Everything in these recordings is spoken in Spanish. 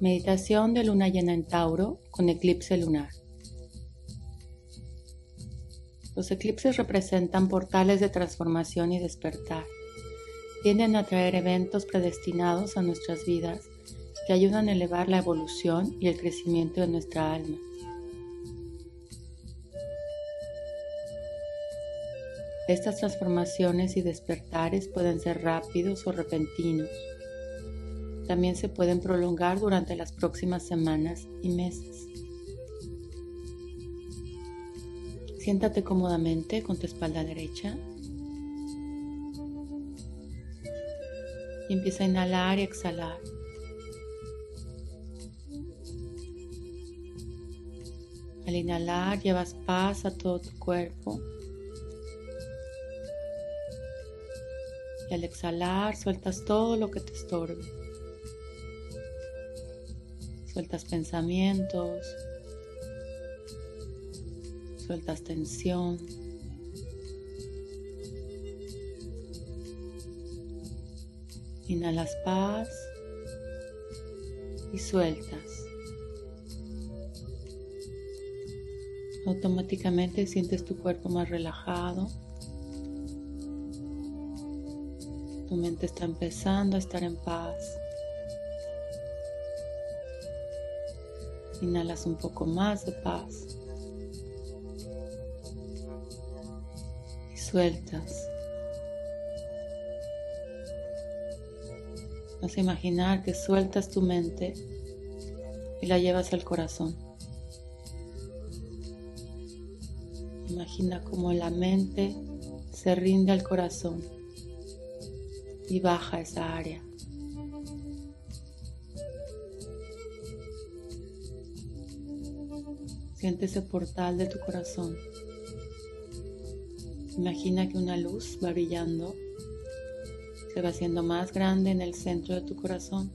Meditación de luna llena en Tauro con eclipse lunar. Los eclipses representan portales de transformación y despertar. Tienden a traer eventos predestinados a nuestras vidas que ayudan a elevar la evolución y el crecimiento de nuestra alma. Estas transformaciones y despertares pueden ser rápidos o repentinos también se pueden prolongar durante las próximas semanas y meses. Siéntate cómodamente con tu espalda derecha y empieza a inhalar y exhalar. Al inhalar llevas paz a todo tu cuerpo. Y al exhalar sueltas todo lo que te estorbe. Sueltas pensamientos, sueltas tensión. Inhalas paz y sueltas. Automáticamente sientes tu cuerpo más relajado. Tu mente está empezando a estar en paz. Inhalas un poco más de paz. Y sueltas. Vas a imaginar que sueltas tu mente y la llevas al corazón. Imagina cómo la mente se rinde al corazón y baja esa área. Siente ese portal de tu corazón. Imagina que una luz va brillando, se va haciendo más grande en el centro de tu corazón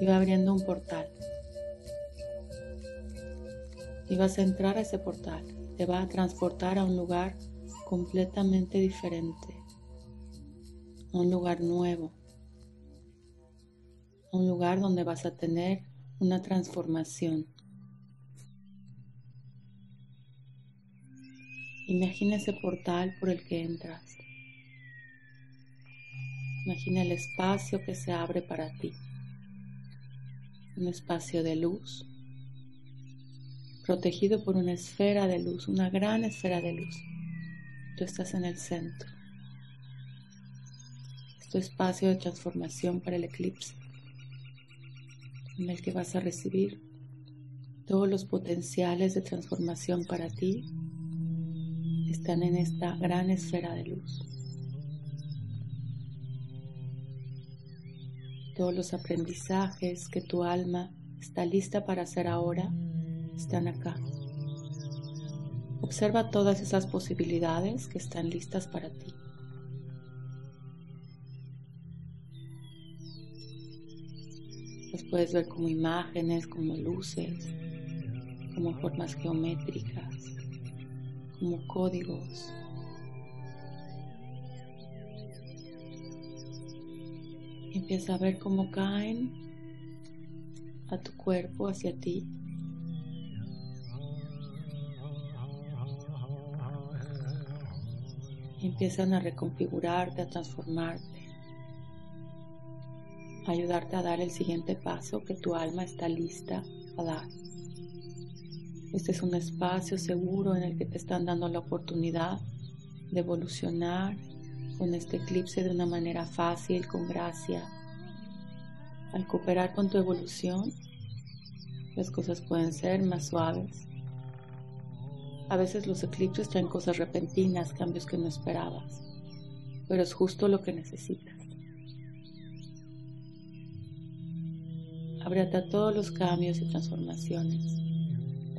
y va abriendo un portal. Y vas a entrar a ese portal, te va a transportar a un lugar completamente diferente, a un lugar nuevo, a un lugar donde vas a tener una transformación. Imagina ese portal por el que entras. Imagina el espacio que se abre para ti. Un espacio de luz, protegido por una esfera de luz, una gran esfera de luz. Tú estás en el centro. Es tu espacio de transformación para el eclipse, en el que vas a recibir todos los potenciales de transformación para ti están en esta gran esfera de luz. Todos los aprendizajes que tu alma está lista para hacer ahora están acá. Observa todas esas posibilidades que están listas para ti. Las puedes ver como imágenes, como luces, como formas geométricas como códigos. empieza a ver cómo caen a tu cuerpo, hacia ti. empiezan a reconfigurarte, a transformarte, a ayudarte a dar el siguiente paso que tu alma está lista a dar. Este es un espacio seguro en el que te están dando la oportunidad de evolucionar con este eclipse de una manera fácil, con gracia. Al cooperar con tu evolución, las cosas pueden ser más suaves. A veces los eclipses traen cosas repentinas, cambios que no esperabas, pero es justo lo que necesitas. Ábrete a todos los cambios y transformaciones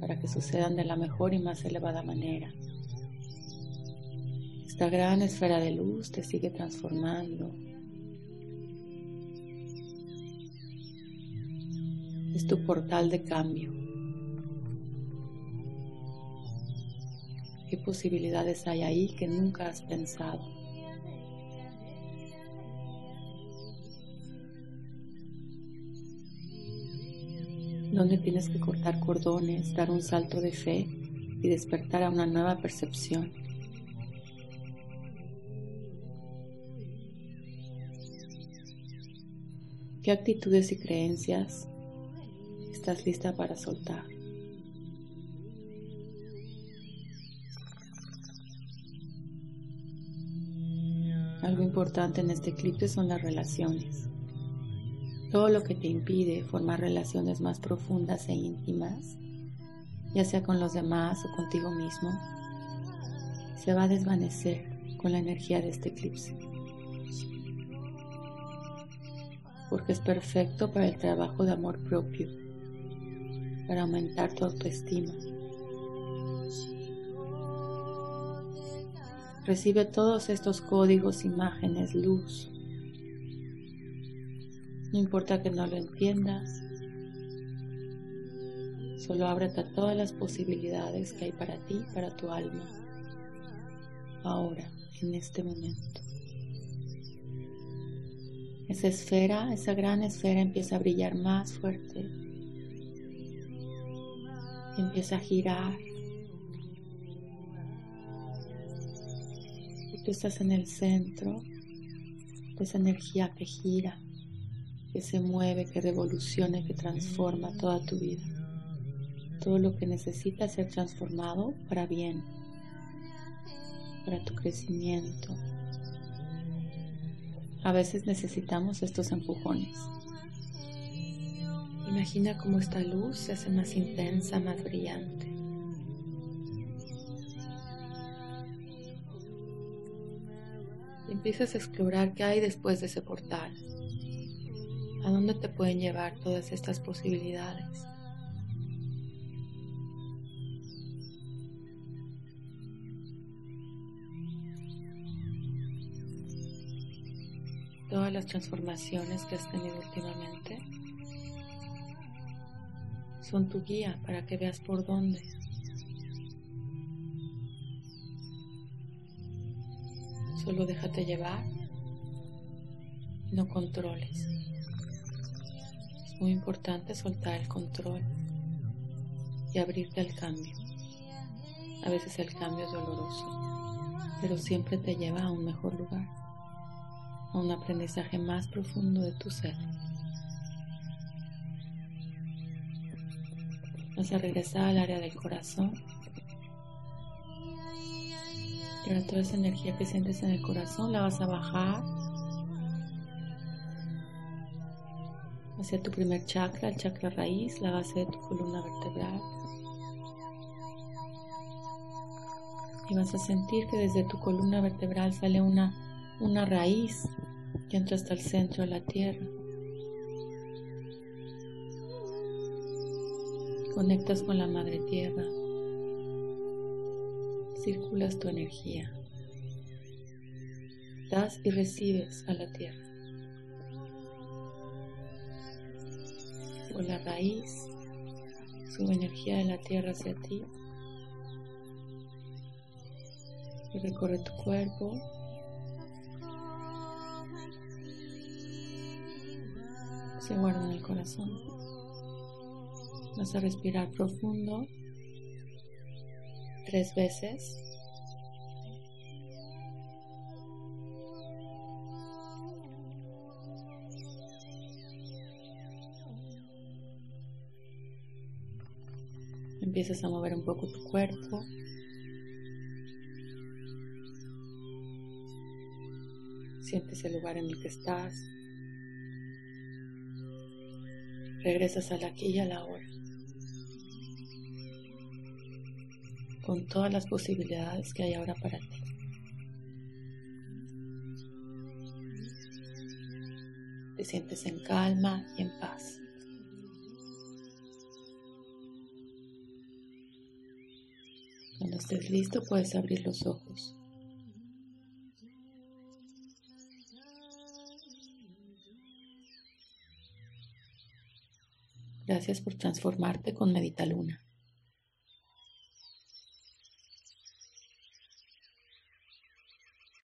para que sucedan de la mejor y más elevada manera. Esta gran esfera de luz te sigue transformando. Es tu portal de cambio. ¿Qué posibilidades hay ahí que nunca has pensado? Donde tienes que cortar cordones, dar un salto de fe y despertar a una nueva percepción. ¿Qué actitudes y creencias estás lista para soltar? Algo importante en este eclipse son las relaciones. Todo lo que te impide formar relaciones más profundas e íntimas, ya sea con los demás o contigo mismo, se va a desvanecer con la energía de este eclipse. Porque es perfecto para el trabajo de amor propio, para aumentar tu autoestima. Recibe todos estos códigos, imágenes, luz, no importa que no lo entiendas, solo ábrete a todas las posibilidades que hay para ti, para tu alma, ahora, en este momento. Esa esfera, esa gran esfera empieza a brillar más fuerte, empieza a girar. Y tú estás en el centro de esa energía que gira que se mueve, que revoluciona que transforma toda tu vida. Todo lo que necesita ser transformado para bien, para tu crecimiento. A veces necesitamos estos empujones. Imagina cómo esta luz se hace más intensa, más brillante. Y empiezas a explorar qué hay después de ese portal. ¿A dónde te pueden llevar todas estas posibilidades? Todas las transformaciones que has tenido últimamente son tu guía para que veas por dónde. Solo déjate llevar, no controles muy importante soltar el control y abrirte al cambio. A veces el cambio es doloroso, pero siempre te lleva a un mejor lugar, a un aprendizaje más profundo de tu ser. Vas a regresar al área del corazón. Y ahora toda esa energía que sientes en el corazón la vas a bajar hacia tu primer chakra, el chakra raíz, la base de tu columna vertebral. Y vas a sentir que desde tu columna vertebral sale una, una raíz que entra hasta el centro de la tierra. Conectas con la madre tierra. Circulas tu energía. Das y recibes a la tierra. La raíz, su energía de la tierra hacia ti. Y recorre tu cuerpo. Se guarda en el corazón. Vas a respirar profundo tres veces. Empiezas a mover un poco tu cuerpo. Sientes el lugar en el que estás. Regresas al aquí y a la hora. Con todas las posibilidades que hay ahora para ti. Te sientes en calma y en paz. Cuando estés listo puedes abrir los ojos. Gracias por transformarte con Medita Luna.